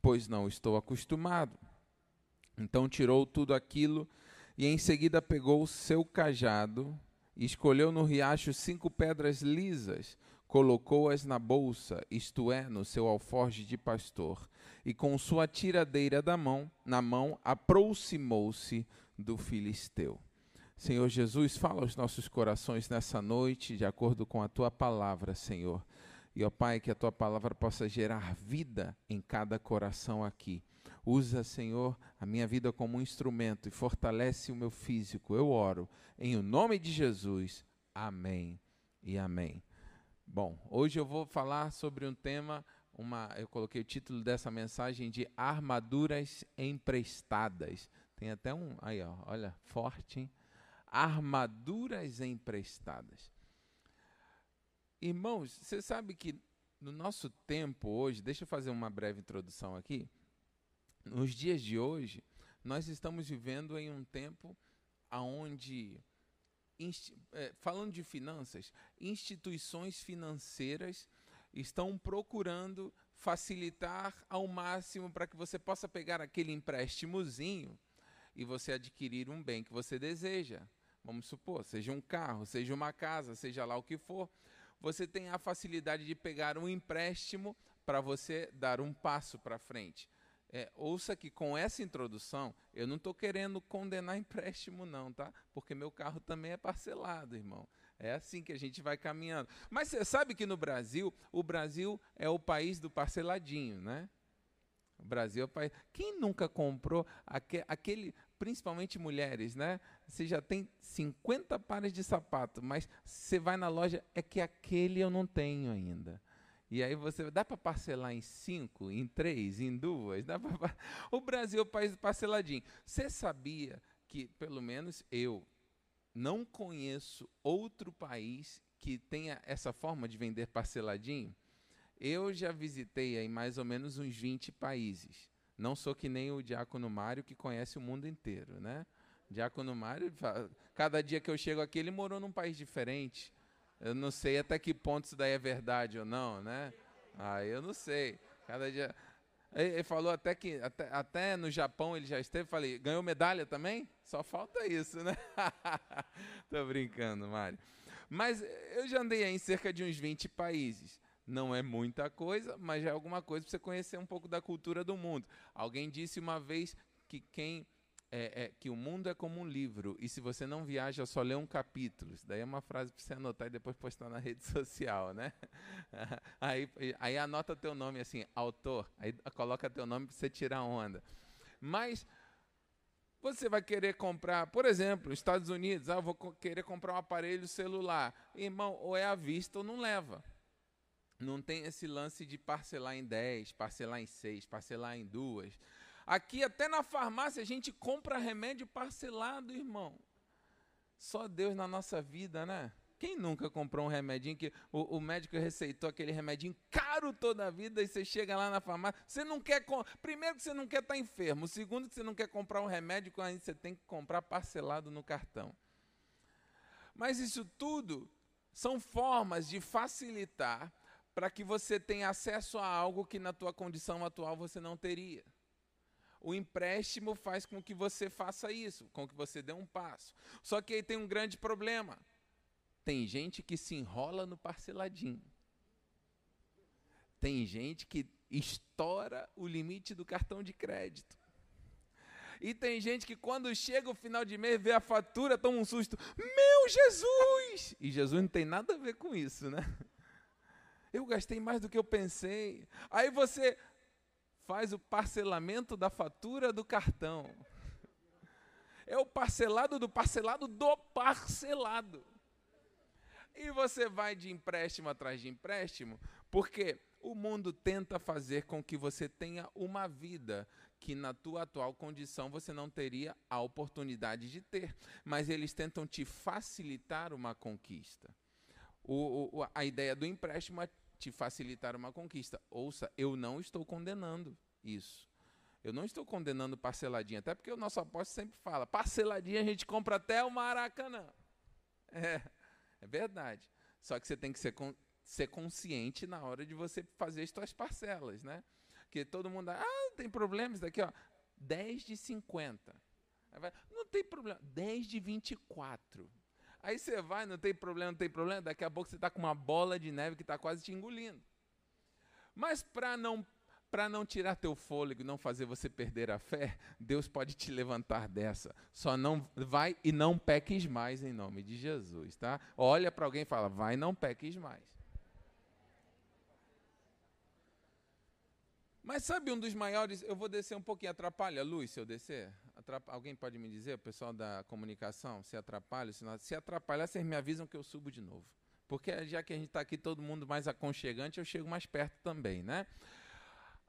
pois não estou acostumado. Então tirou tudo aquilo e em seguida pegou o seu cajado e escolheu no riacho cinco pedras lisas, colocou-as na bolsa, isto é, no seu alforje de pastor, e com sua tiradeira da mão, na mão, aproximou-se do filisteu. Senhor Jesus, fala aos nossos corações nessa noite, de acordo com a tua palavra, Senhor. E, ó Pai, que a tua palavra possa gerar vida em cada coração aqui. Usa, Senhor, a minha vida como um instrumento e fortalece o meu físico. Eu oro em o nome de Jesus. Amém e amém. Bom, hoje eu vou falar sobre um tema, uma, eu coloquei o título dessa mensagem de armaduras emprestadas. Tem até um, aí ó, olha, forte, hein? Armaduras emprestadas. Irmãos, você sabe que no nosso tempo hoje, deixa eu fazer uma breve introdução aqui. Nos dias de hoje, nós estamos vivendo em um tempo onde, é, falando de finanças, instituições financeiras estão procurando facilitar ao máximo para que você possa pegar aquele empréstimozinho e você adquirir um bem que você deseja. Vamos supor, seja um carro, seja uma casa, seja lá o que for você tem a facilidade de pegar um empréstimo para você dar um passo para frente. É, ouça que com essa introdução, eu não estou querendo condenar empréstimo, não, tá? Porque meu carro também é parcelado, irmão. É assim que a gente vai caminhando. Mas você sabe que no Brasil, o Brasil é o país do parceladinho, né? O Brasil é o país. Quem nunca comprou aquele, principalmente mulheres, né? Você já tem 50 pares de sapato, mas você vai na loja, é que aquele eu não tenho ainda. E aí você dá para parcelar em cinco, em três, em duas, dá pra... O Brasil é o país parceladinho. Você sabia que pelo menos eu não conheço outro país que tenha essa forma de vender parceladinho? Eu já visitei aí mais ou menos uns 20 países. Não sou que nem o Diácono Mário que conhece o mundo inteiro, né? Diácono Mário, cada dia que eu chego aqui, ele morou num país diferente. Eu não sei até que ponto isso daí é verdade ou não, né? Ah, eu não sei. Cada dia. Ele falou até que até, até no Japão ele já esteve. Falei, ganhou medalha também? Só falta isso, né? Tô brincando, Mário. Mas eu já andei em cerca de uns 20 países. Não é muita coisa, mas já é alguma coisa para você conhecer um pouco da cultura do mundo. Alguém disse uma vez que quem é, é, que o mundo é como um livro e se você não viaja só lê um capítulo. Isso daí é uma frase para você anotar e depois postar na rede social, né? Aí, aí anota teu nome assim, autor. Aí coloca teu nome para você tirar onda. Mas você vai querer comprar, por exemplo, Estados Unidos, ah, eu vou querer comprar um aparelho celular. Irmão, ou é à vista ou não leva. Não tem esse lance de parcelar em 10, parcelar em 6, parcelar em duas. Aqui, até na farmácia, a gente compra remédio parcelado, irmão. Só Deus na nossa vida, né? Quem nunca comprou um remedinho que o, o, médico receitou aquele remedinho caro toda a vida e você chega lá na farmácia, você não quer primeiro que você não quer estar tá enfermo, segundo que você não quer comprar um remédio quando você tem que comprar parcelado no cartão. Mas isso tudo são formas de facilitar para que você tenha acesso a algo que na tua condição atual você não teria. O empréstimo faz com que você faça isso, com que você dê um passo. Só que aí tem um grande problema. Tem gente que se enrola no parceladinho. Tem gente que estoura o limite do cartão de crédito. E tem gente que quando chega o final de mês vê a fatura, toma um susto. Meu Jesus! E Jesus não tem nada a ver com isso, né? Eu gastei mais do que eu pensei. Aí você faz o parcelamento da fatura do cartão. É o parcelado do parcelado do parcelado. E você vai de empréstimo atrás de empréstimo, porque o mundo tenta fazer com que você tenha uma vida que na tua atual condição você não teria a oportunidade de ter, mas eles tentam te facilitar uma conquista o, o, a ideia do empréstimo é te facilitar uma conquista. Ouça, eu não estou condenando isso. Eu não estou condenando parceladinha, até porque o nosso apóstolo sempre fala: parceladinha a gente compra até o Maracanã. É, é verdade. Só que você tem que ser, ser consciente na hora de você fazer as suas parcelas, né? Que todo mundo, ah, tem problema, isso daqui, ó. 10 de 50. Vai, não tem problema, 10 de 24. Aí você vai, não tem problema, não tem problema, daqui a pouco você está com uma bola de neve que está quase te engolindo. Mas para não para não tirar teu fôlego e não fazer você perder a fé, Deus pode te levantar dessa. Só não vai e não peques mais em nome de Jesus, tá? Olha para alguém e fala: "Vai, não peques mais". Mas sabe um dos maiores, eu vou descer um pouquinho, atrapalha a luz se eu descer? Alguém pode me dizer, o pessoal da comunicação, se atrapalha? Se, não, se atrapalhar, vocês me avisam que eu subo de novo. Porque já que a gente está aqui todo mundo mais aconchegante, eu chego mais perto também, né?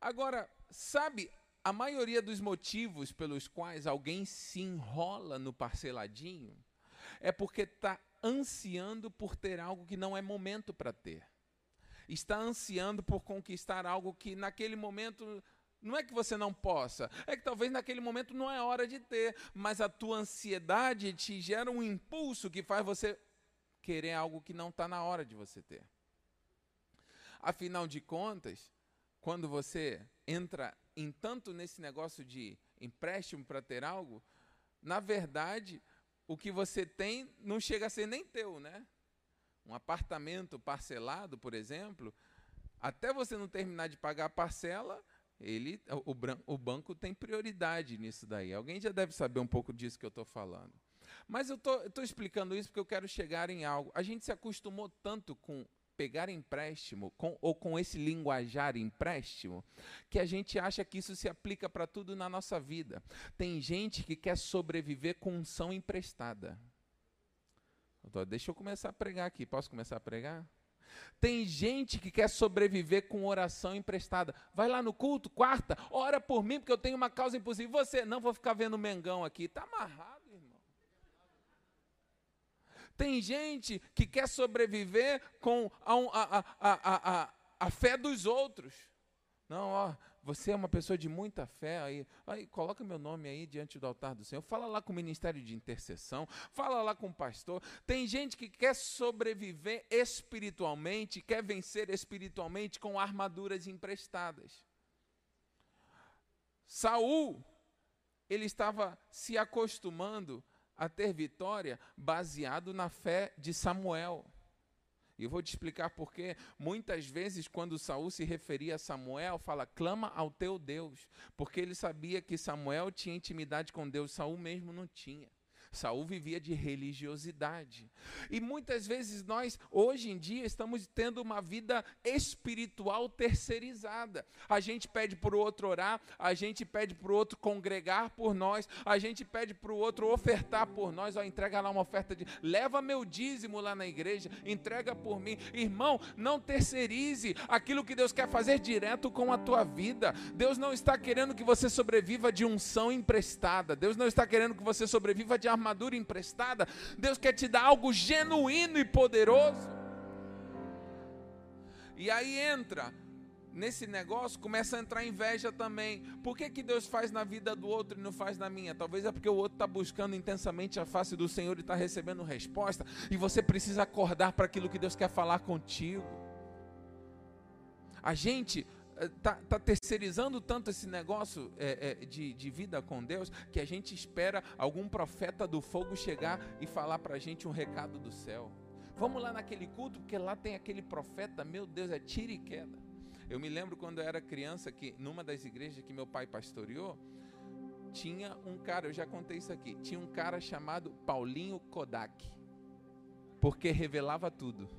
Agora, sabe, a maioria dos motivos pelos quais alguém se enrola no parceladinho é porque está ansiando por ter algo que não é momento para ter. Está ansiando por conquistar algo que naquele momento não é que você não possa, é que talvez naquele momento não é hora de ter, mas a tua ansiedade te gera um impulso que faz você querer algo que não está na hora de você ter. Afinal de contas, quando você entra em tanto nesse negócio de empréstimo para ter algo, na verdade, o que você tem não chega a ser nem teu, né? Um apartamento parcelado, por exemplo, até você não terminar de pagar a parcela, ele, o, o banco tem prioridade nisso daí. Alguém já deve saber um pouco disso que eu estou falando. Mas eu estou explicando isso porque eu quero chegar em algo. A gente se acostumou tanto com pegar empréstimo com, ou com esse linguajar empréstimo que a gente acha que isso se aplica para tudo na nossa vida. Tem gente que quer sobreviver com unção emprestada. Deixa eu começar a pregar aqui. Posso começar a pregar? Tem gente que quer sobreviver com oração emprestada. Vai lá no culto, quarta, ora por mim, porque eu tenho uma causa impossível. Você, não vou ficar vendo Mengão aqui. Está amarrado, irmão. Tem gente que quer sobreviver com a, a, a, a, a fé dos outros. Não, ó, você é uma pessoa de muita fé aí, aí coloca meu nome aí diante do altar do Senhor, fala lá com o ministério de intercessão, fala lá com o pastor. Tem gente que quer sobreviver espiritualmente, quer vencer espiritualmente com armaduras emprestadas. Saul, ele estava se acostumando a ter vitória baseado na fé de Samuel. E eu vou te explicar por quê. Muitas vezes, quando Saul se referia a Samuel, fala, clama ao teu Deus. Porque ele sabia que Samuel tinha intimidade com Deus, Saul mesmo não tinha. Saul vivia de religiosidade. E muitas vezes nós, hoje em dia, estamos tendo uma vida espiritual terceirizada. A gente pede para o outro orar, a gente pede para o outro congregar por nós, a gente pede para o outro ofertar por nós. Ó, entrega lá uma oferta de. Leva meu dízimo lá na igreja, entrega por mim. Irmão, não terceirize aquilo que Deus quer fazer direto com a tua vida. Deus não está querendo que você sobreviva de unção emprestada. Deus não está querendo que você sobreviva de armadura emprestada. Deus quer te dar algo genuíno e poderoso. E aí entra nesse negócio, começa a entrar inveja também. Por que, que Deus faz na vida do outro e não faz na minha? Talvez é porque o outro está buscando intensamente a face do Senhor e está recebendo resposta, e você precisa acordar para aquilo que Deus quer falar contigo. A gente está tá terceirizando tanto esse negócio é, é, de, de vida com Deus que a gente espera algum profeta do fogo chegar e falar para a gente um recado do céu. Vamos lá naquele culto, porque lá tem aquele profeta, meu Deus, é tira e queda. Eu me lembro quando eu era criança que numa das igrejas que meu pai pastoreou, tinha um cara, eu já contei isso aqui, tinha um cara chamado Paulinho Kodak, porque revelava tudo.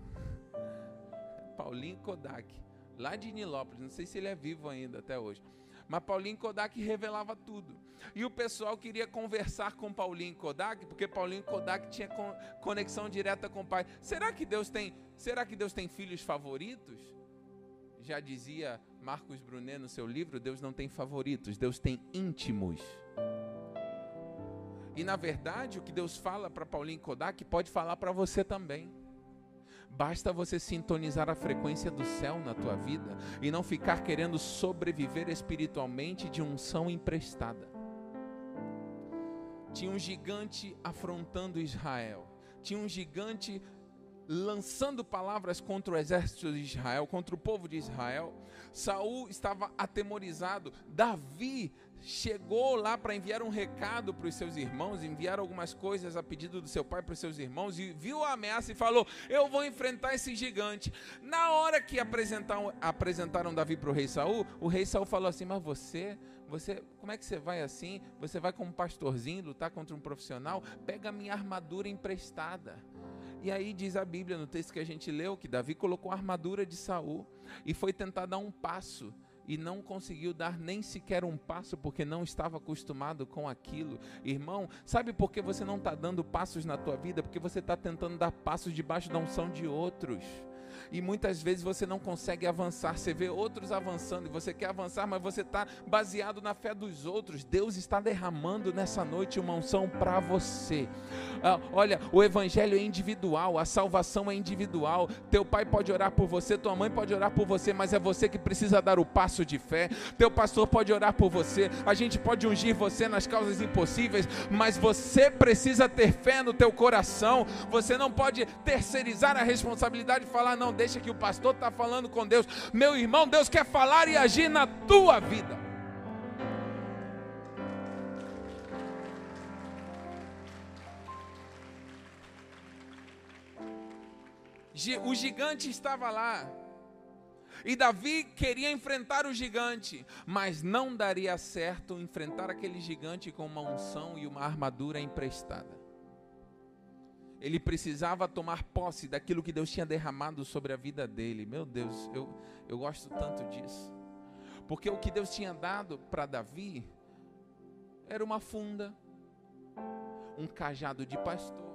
Paulinho Kodak lá de Nilópolis, não sei se ele é vivo ainda até hoje. Mas Paulinho Kodak revelava tudo. E o pessoal queria conversar com Paulinho Kodak, porque Paulinho Kodak tinha conexão direta com o pai. Será que Deus tem, será que Deus tem filhos favoritos? Já dizia Marcos Brunet no seu livro, Deus não tem favoritos, Deus tem íntimos. E na verdade, o que Deus fala para Paulinho Kodak pode falar para você também. Basta você sintonizar a frequência do céu na tua vida e não ficar querendo sobreviver espiritualmente de unção emprestada. Tinha um gigante afrontando Israel. Tinha um gigante lançando palavras contra o exército de Israel, contra o povo de Israel. Saul estava atemorizado. Davi chegou lá para enviar um recado para os seus irmãos, enviar algumas coisas a pedido do seu pai para os seus irmãos e viu a ameaça e falou: Eu vou enfrentar esse gigante. Na hora que apresentaram, apresentaram Davi para o rei Saul, o rei Saul falou assim: Mas você, você, como é que você vai assim? Você vai como pastorzinho lutar contra um profissional? Pega a minha armadura emprestada. E aí diz a Bíblia no texto que a gente leu que Davi colocou a armadura de Saul e foi tentar dar um passo e não conseguiu dar nem sequer um passo porque não estava acostumado com aquilo. Irmão, sabe por que você não está dando passos na tua vida? Porque você está tentando dar passos debaixo da unção de outros e muitas vezes você não consegue avançar. Você vê outros avançando e você quer avançar, mas você está baseado na fé dos outros. Deus está derramando nessa noite uma unção para você. Ah, olha, o evangelho é individual, a salvação é individual. Teu pai pode orar por você, tua mãe pode orar por você, mas é você que precisa dar o passo de fé. Teu pastor pode orar por você, a gente pode ungir você nas causas impossíveis, mas você precisa ter fé no teu coração. Você não pode terceirizar a responsabilidade e falar, não, deixa que o pastor está falando com Deus. Meu irmão, Deus quer falar e agir na tua vida. O gigante estava lá. E Davi queria enfrentar o gigante, mas não daria certo enfrentar aquele gigante com uma unção e uma armadura emprestada ele precisava tomar posse daquilo que Deus tinha derramado sobre a vida dele. Meu Deus, eu, eu gosto tanto disso. Porque o que Deus tinha dado para Davi era uma funda, um cajado de pastor.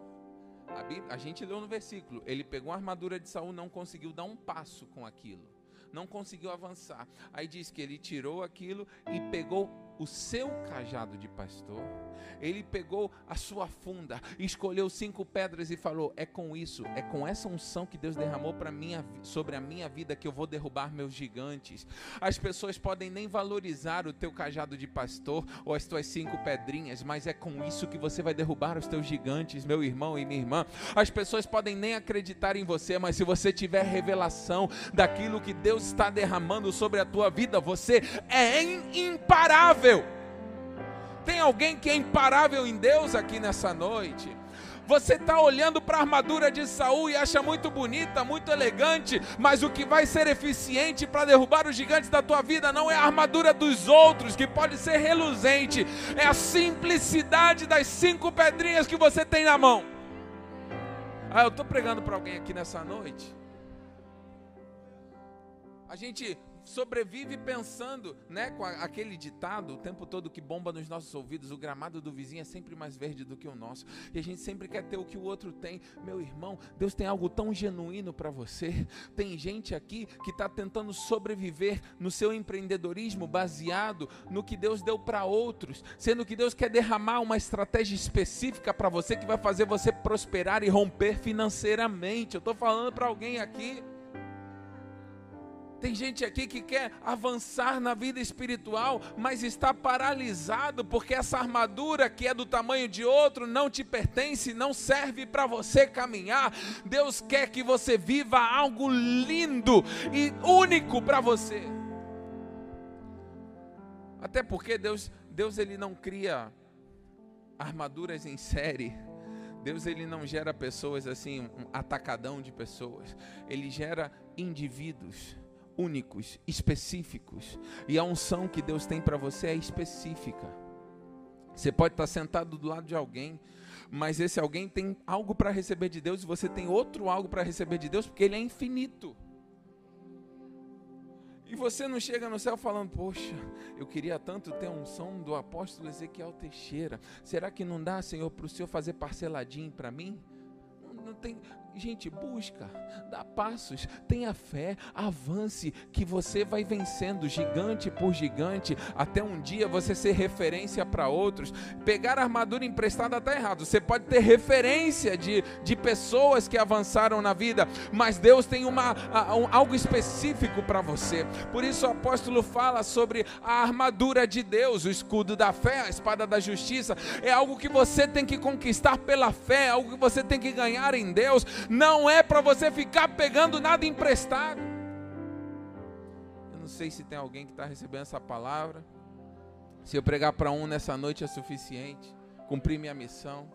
A, Bíblia, a gente leu no versículo, ele pegou a armadura de Saul, não conseguiu dar um passo com aquilo. Não conseguiu avançar. Aí diz que ele tirou aquilo e pegou o seu cajado de pastor, ele pegou a sua funda, escolheu cinco pedras e falou: É com isso, é com essa unção que Deus derramou para minha, sobre a minha vida que eu vou derrubar meus gigantes. As pessoas podem nem valorizar o teu cajado de pastor ou as tuas cinco pedrinhas, mas é com isso que você vai derrubar os teus gigantes, meu irmão e minha irmã. As pessoas podem nem acreditar em você, mas se você tiver revelação daquilo que Deus está derramando sobre a tua vida, você é imparável imparável. Tem alguém que é imparável em Deus aqui nessa noite? Você está olhando para a armadura de Saul e acha muito bonita, muito elegante, mas o que vai ser eficiente para derrubar os gigantes da tua vida não é a armadura dos outros, que pode ser reluzente, é a simplicidade das cinco pedrinhas que você tem na mão. Ah, eu estou pregando para alguém aqui nessa noite. A gente sobrevive pensando, né, com aquele ditado o tempo todo que bomba nos nossos ouvidos, o gramado do vizinho é sempre mais verde do que o nosso. E a gente sempre quer ter o que o outro tem. Meu irmão, Deus tem algo tão genuíno para você. Tem gente aqui que está tentando sobreviver no seu empreendedorismo baseado no que Deus deu para outros, sendo que Deus quer derramar uma estratégia específica para você que vai fazer você prosperar e romper financeiramente. Eu estou falando para alguém aqui. Tem gente aqui que quer avançar na vida espiritual, mas está paralisado porque essa armadura que é do tamanho de outro não te pertence, não serve para você caminhar. Deus quer que você viva algo lindo e único para você. Até porque Deus, Deus ele não cria armaduras em série. Deus ele não gera pessoas assim, um atacadão de pessoas. Ele gera indivíduos únicos, específicos. E a unção que Deus tem para você é específica. Você pode estar sentado do lado de alguém, mas esse alguém tem algo para receber de Deus e você tem outro algo para receber de Deus, porque ele é infinito. E você não chega no céu falando, poxa, eu queria tanto ter a unção do apóstolo Ezequiel Teixeira. Será que não dá, Senhor, para o Senhor fazer parceladinho para mim? Não, não tem, Gente, busca, dá passos, tenha fé, avance, que você vai vencendo gigante por gigante, até um dia você ser referência para outros. Pegar armadura emprestada está errado. Você pode ter referência de, de pessoas que avançaram na vida, mas Deus tem uma, um, algo específico para você. Por isso o apóstolo fala sobre a armadura de Deus, o escudo da fé, a espada da justiça. É algo que você tem que conquistar pela fé, algo que você tem que ganhar em Deus não é para você ficar pegando nada emprestado. Eu não sei se tem alguém que está recebendo essa palavra. Se eu pregar para um nessa noite é suficiente, cumprir minha missão.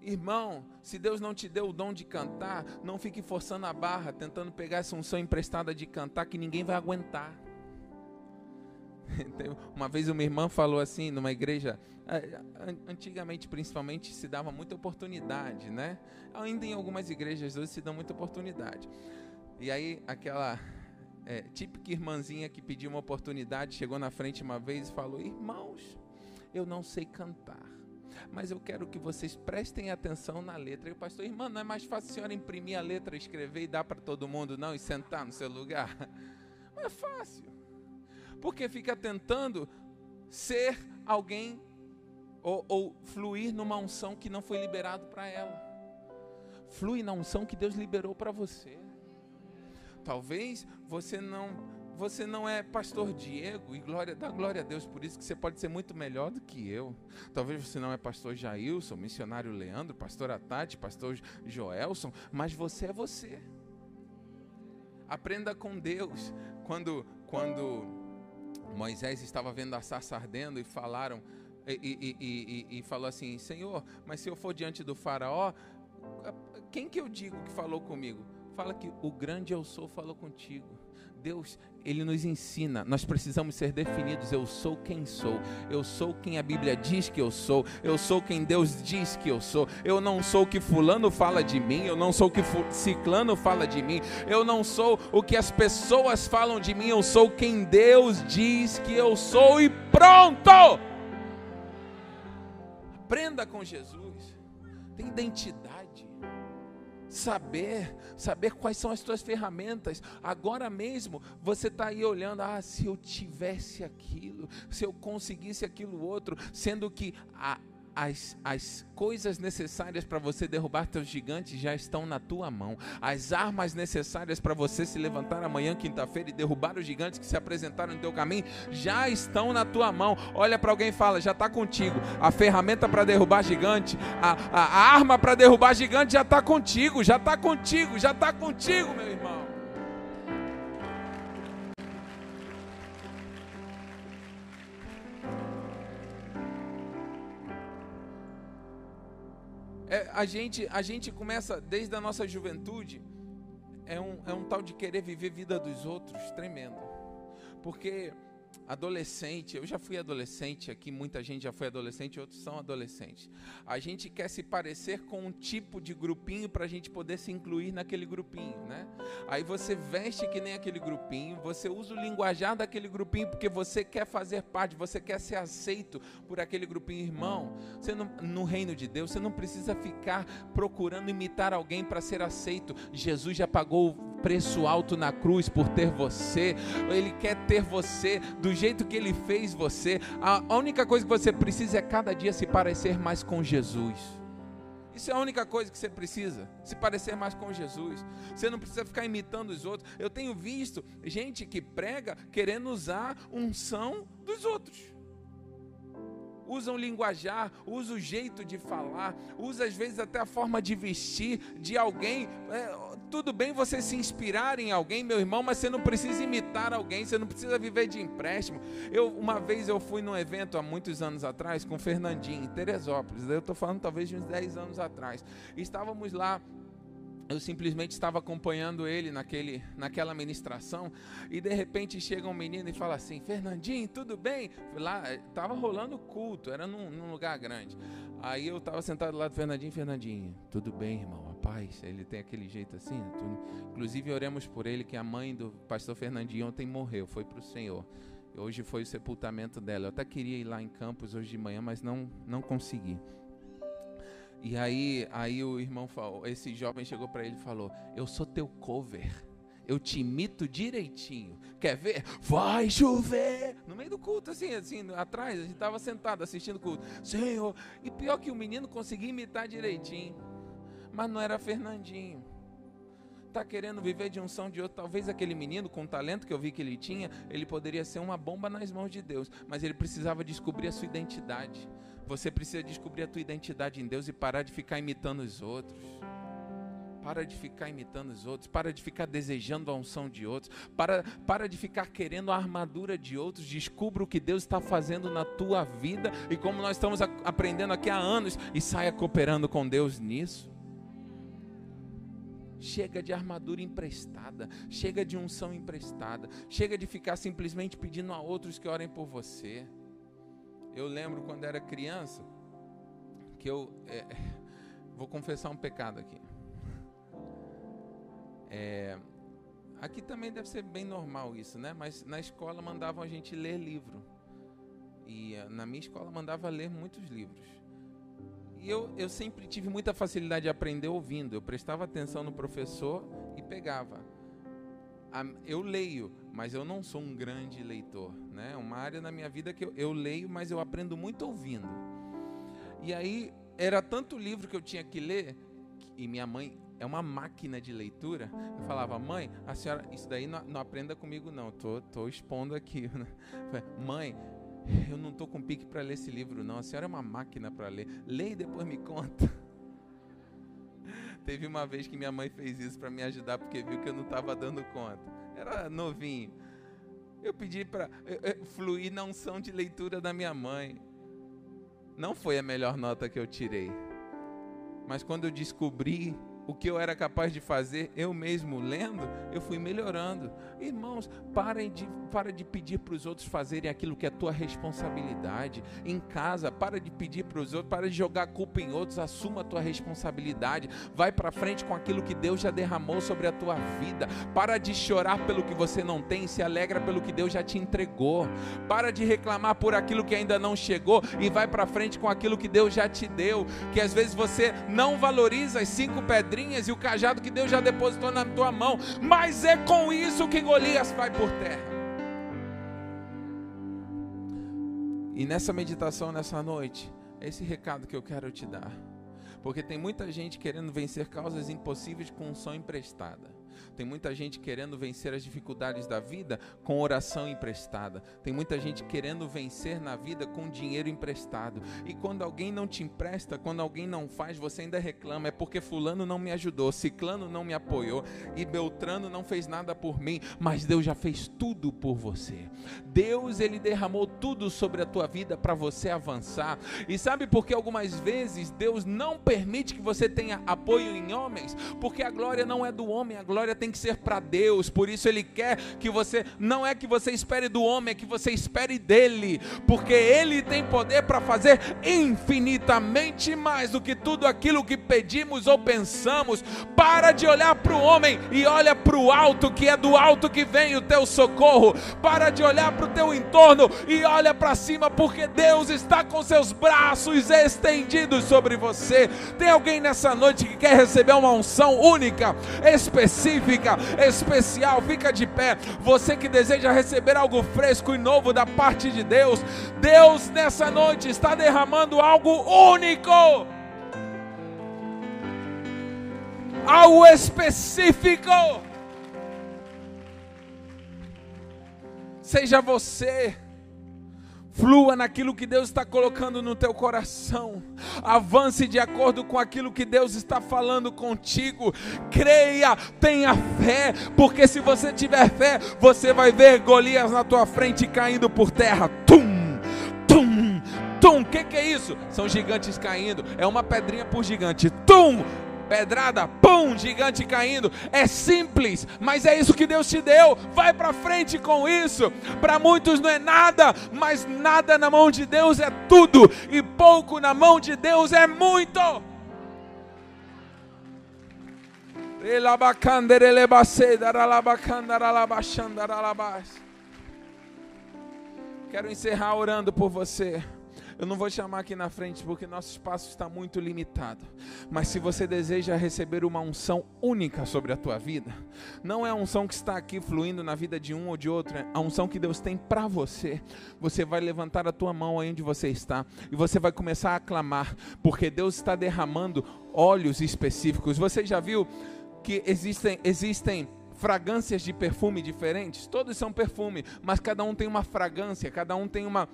Irmão, se Deus não te deu o dom de cantar, não fique forçando a barra, tentando pegar essa unção emprestada de cantar que ninguém vai aguentar. Uma vez uma irmã falou assim, numa igreja, antigamente principalmente se dava muita oportunidade, né? Ainda em algumas igrejas hoje se dá muita oportunidade. E aí aquela é, típica irmãzinha que pediu uma oportunidade chegou na frente uma vez e falou: Irmãos, eu não sei cantar mas eu quero que vocês prestem atenção na letra. E o pastor, irmã, não é mais fácil a senhora imprimir a letra, escrever e dar para todo mundo, não, e sentar no seu lugar? Não é fácil. Porque fica tentando ser alguém ou, ou fluir numa unção que não foi liberado para ela. Flui na unção que Deus liberou para você. Talvez você não você não é pastor Diego, e glória, dá glória a Deus por isso, que você pode ser muito melhor do que eu. Talvez você não é pastor Jailson, missionário Leandro, pastor Atati, pastor Joelson, mas você é você. Aprenda com Deus. Quando, quando Moisés estava vendo a sarça ardendo e falaram, e, e, e, e, falou assim: Senhor, mas se eu for diante do Faraó, quem que eu digo que falou comigo? Fala que o grande eu sou falou contigo. Deus, ele nos ensina, nós precisamos ser definidos. Eu sou quem sou, eu sou quem a Bíblia diz que eu sou, eu sou quem Deus diz que eu sou. Eu não sou o que Fulano fala de mim, eu não sou o que Ciclano fala de mim, eu não sou o que as pessoas falam de mim, eu sou quem Deus diz que eu sou e pronto! Aprenda com Jesus, tem identidade saber, saber quais são as tuas ferramentas. Agora mesmo você está aí olhando, ah, se eu tivesse aquilo, se eu conseguisse aquilo outro, sendo que a, as, as coisas necessárias para você derrubar teus gigantes já estão na tua mão. As armas necessárias para você se levantar amanhã, quinta-feira, e derrubar os gigantes que se apresentaram no teu caminho já estão na tua mão. Olha para alguém e fala: já está contigo. A ferramenta para derrubar gigante, a, a, a arma para derrubar gigante já está contigo, já está contigo, já está contigo, meu irmão. A, gente, a gente começa desde a nossa juventude, é um, é um tal de querer viver vida dos outros tremendo. Porque adolescente, eu já fui adolescente aqui, muita gente já foi adolescente, outros são adolescentes. A gente quer se parecer com um tipo de grupinho para a gente poder se incluir naquele grupinho, né? Aí você veste que nem aquele grupinho, você usa o linguajar daquele grupinho porque você quer fazer parte, você quer ser aceito por aquele grupinho, irmão. Você não, no reino de Deus, você não precisa ficar procurando imitar alguém para ser aceito. Jesus já pagou preço alto na cruz por ter você. Ele quer ter você do jeito que ele fez você. A única coisa que você precisa é cada dia se parecer mais com Jesus. Isso é a única coisa que você precisa, se parecer mais com Jesus. Você não precisa ficar imitando os outros. Eu tenho visto gente que prega querendo usar unção dos outros usam linguajar, usa o jeito de falar, usa às vezes até a forma de vestir de alguém. É, tudo bem você se inspirar em alguém, meu irmão, mas você não precisa imitar alguém, você não precisa viver de empréstimo. Eu uma vez eu fui num evento há muitos anos atrás com o Fernandinho em Teresópolis. Eu estou falando talvez de uns 10 anos atrás. Estávamos lá eu simplesmente estava acompanhando ele naquele, naquela ministração e de repente chega um menino e fala assim: Fernandinho, tudo bem? Lá estava rolando culto, era num, num, lugar grande. Aí eu estava sentado lá do Fernandinho, Fernandinho, tudo bem, irmão, a paz. Ele tem aquele jeito assim. Né? Inclusive oremos por ele que a mãe do pastor Fernandinho ontem morreu, foi para o Senhor. Hoje foi o sepultamento dela. Eu até queria ir lá em Campos hoje de manhã, mas não não consegui. E aí, aí o irmão falou, esse jovem chegou para ele e falou: "Eu sou teu cover. Eu te imito direitinho. Quer ver? Vai chover!" No meio do culto assim, assim, atrás, a gente estava sentado assistindo o culto. Senhor, e pior que o menino conseguia imitar direitinho. Mas não era Fernandinho. Está querendo viver de unção de outro. Talvez aquele menino, com o talento que eu vi que ele tinha, ele poderia ser uma bomba nas mãos de Deus. Mas ele precisava descobrir a sua identidade Você precisa descobrir a tua identidade em Deus e parar de ficar imitando os outros. Para de ficar imitando os outros, para de ficar desejando a unção de outros, para, para de ficar querendo a armadura de outros. Descubra o que Deus está fazendo na tua vida e como nós estamos aprendendo aqui há anos e saia cooperando com Deus nisso. Chega de armadura emprestada, chega de unção emprestada, chega de ficar simplesmente pedindo a outros que orem por você. Eu lembro quando era criança que eu é, vou confessar um pecado aqui. É, aqui também deve ser bem normal isso, né? Mas na escola mandavam a gente ler livro. E eh, na minha escola mandava ler muitos livros. E eu, eu sempre tive muita facilidade de aprender ouvindo. Eu prestava atenção no professor e pegava. Eu leio, mas eu não sou um grande leitor. Né? Uma área na minha vida que eu, eu leio, mas eu aprendo muito ouvindo. E aí era tanto livro que eu tinha que ler, e minha mãe é uma máquina de leitura. Eu falava, mãe, a senhora, isso daí não, não aprenda comigo não, tô, tô expondo aqui. Mãe, eu não tô com pique para ler esse livro não, a senhora é uma máquina para ler. Leia e depois me conta. Teve uma vez que minha mãe fez isso para me ajudar porque viu que eu não estava dando conta. Era novinho. Eu pedi para fluir na unção de leitura da minha mãe. Não foi a melhor nota que eu tirei. Mas quando eu descobri o que eu era capaz de fazer eu mesmo lendo, eu fui melhorando. Irmãos, parem de, para de pedir para os outros fazerem aquilo que é tua responsabilidade. Em casa, para de pedir para os outros, para de jogar culpa em outros, assuma a tua responsabilidade. Vai para frente com aquilo que Deus já derramou sobre a tua vida. Para de chorar pelo que você não tem, se alegra pelo que Deus já te entregou. Para de reclamar por aquilo que ainda não chegou e vai para frente com aquilo que Deus já te deu. Que às vezes você não valoriza as cinco pedrinhas pedrinhas e o cajado que Deus já depositou na tua mão, mas é com isso que Golias vai por terra. E nessa meditação, nessa noite, é esse recado que eu quero te dar. Porque tem muita gente querendo vencer causas impossíveis com um som emprestada. Tem muita gente querendo vencer as dificuldades da vida com oração emprestada. Tem muita gente querendo vencer na vida com dinheiro emprestado. E quando alguém não te empresta, quando alguém não faz, você ainda reclama. É porque Fulano não me ajudou, Ciclano não me apoiou e Beltrano não fez nada por mim. Mas Deus já fez tudo por você. Deus, Ele derramou tudo sobre a tua vida para você avançar. E sabe por que algumas vezes Deus não permite que você tenha apoio em homens? Porque a glória não é do homem, a glória tem que ser para Deus. Por isso ele quer que você não é que você espere do homem, é que você espere dele, porque ele tem poder para fazer infinitamente mais do que tudo aquilo que pedimos ou pensamos. Para de olhar para o homem e olha para o alto, que é do alto que vem o teu socorro. Para de olhar para o teu entorno e olha para cima, porque Deus está com seus braços estendidos sobre você. Tem alguém nessa noite que quer receber uma unção única, específica? especial, fica de pé. Você que deseja receber algo fresco e novo da parte de Deus, Deus nessa noite está derramando algo único. Algo específico. Seja você Flua naquilo que Deus está colocando no teu coração. Avance de acordo com aquilo que Deus está falando contigo. Creia, tenha fé, porque se você tiver fé, você vai ver Golias na tua frente caindo por terra. Tum, tum, tum. O que, que é isso? São gigantes caindo. É uma pedrinha por gigante. Tum pedrada, pum, gigante caindo. É simples, mas é isso que Deus te deu. Vai para frente com isso. Para muitos não é nada, mas nada na mão de Deus é tudo, e pouco na mão de Deus é muito. Quero encerrar orando por você. Eu não vou chamar aqui na frente porque nosso espaço está muito limitado. Mas se você deseja receber uma unção única sobre a tua vida, não é a unção que está aqui fluindo na vida de um ou de outro, é a unção que Deus tem para você. Você vai levantar a tua mão aí onde você está e você vai começar a clamar, porque Deus está derramando óleos específicos. Você já viu que existem existem fragrâncias de perfume diferentes? Todos são perfume, mas cada um tem uma fragrância, cada um tem uma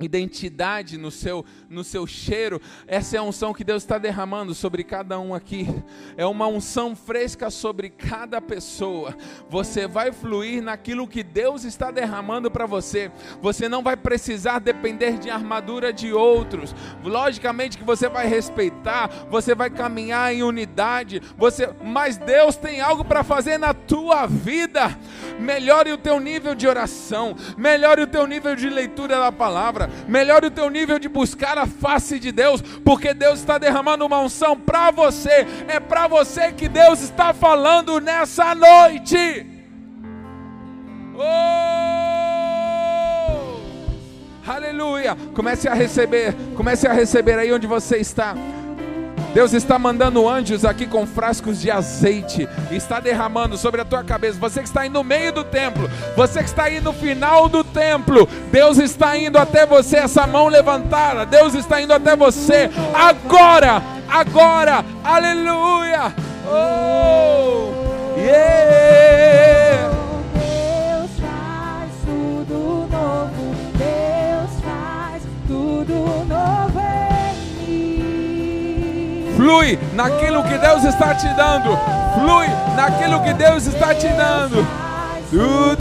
identidade, no seu, no seu cheiro. Essa é a unção que Deus está derramando sobre cada um aqui. É uma unção fresca sobre cada pessoa. Você vai fluir naquilo que Deus está derramando para você. Você não vai precisar depender de armadura de outros. Logicamente que você vai respeitar, você vai caminhar em unidade. Você, mas Deus tem algo para fazer na tua vida. Melhore o teu nível de oração, melhore o teu nível de leitura da palavra melhore o teu nível de buscar a face de Deus, porque Deus está derramando uma unção para você, é para você que Deus está falando nessa noite. Oh! Aleluia! Comece a receber, comece a receber aí onde você está. Deus está mandando anjos aqui com frascos de azeite, está derramando sobre a tua cabeça. Você que está aí no meio do templo, você que está aí no final do templo, Deus está indo até você, essa mão levantada, Deus está indo até você agora, agora, aleluia. Oh, yeah. Flui naquilo que Deus está te dando. Flui naquilo que Deus está te dando.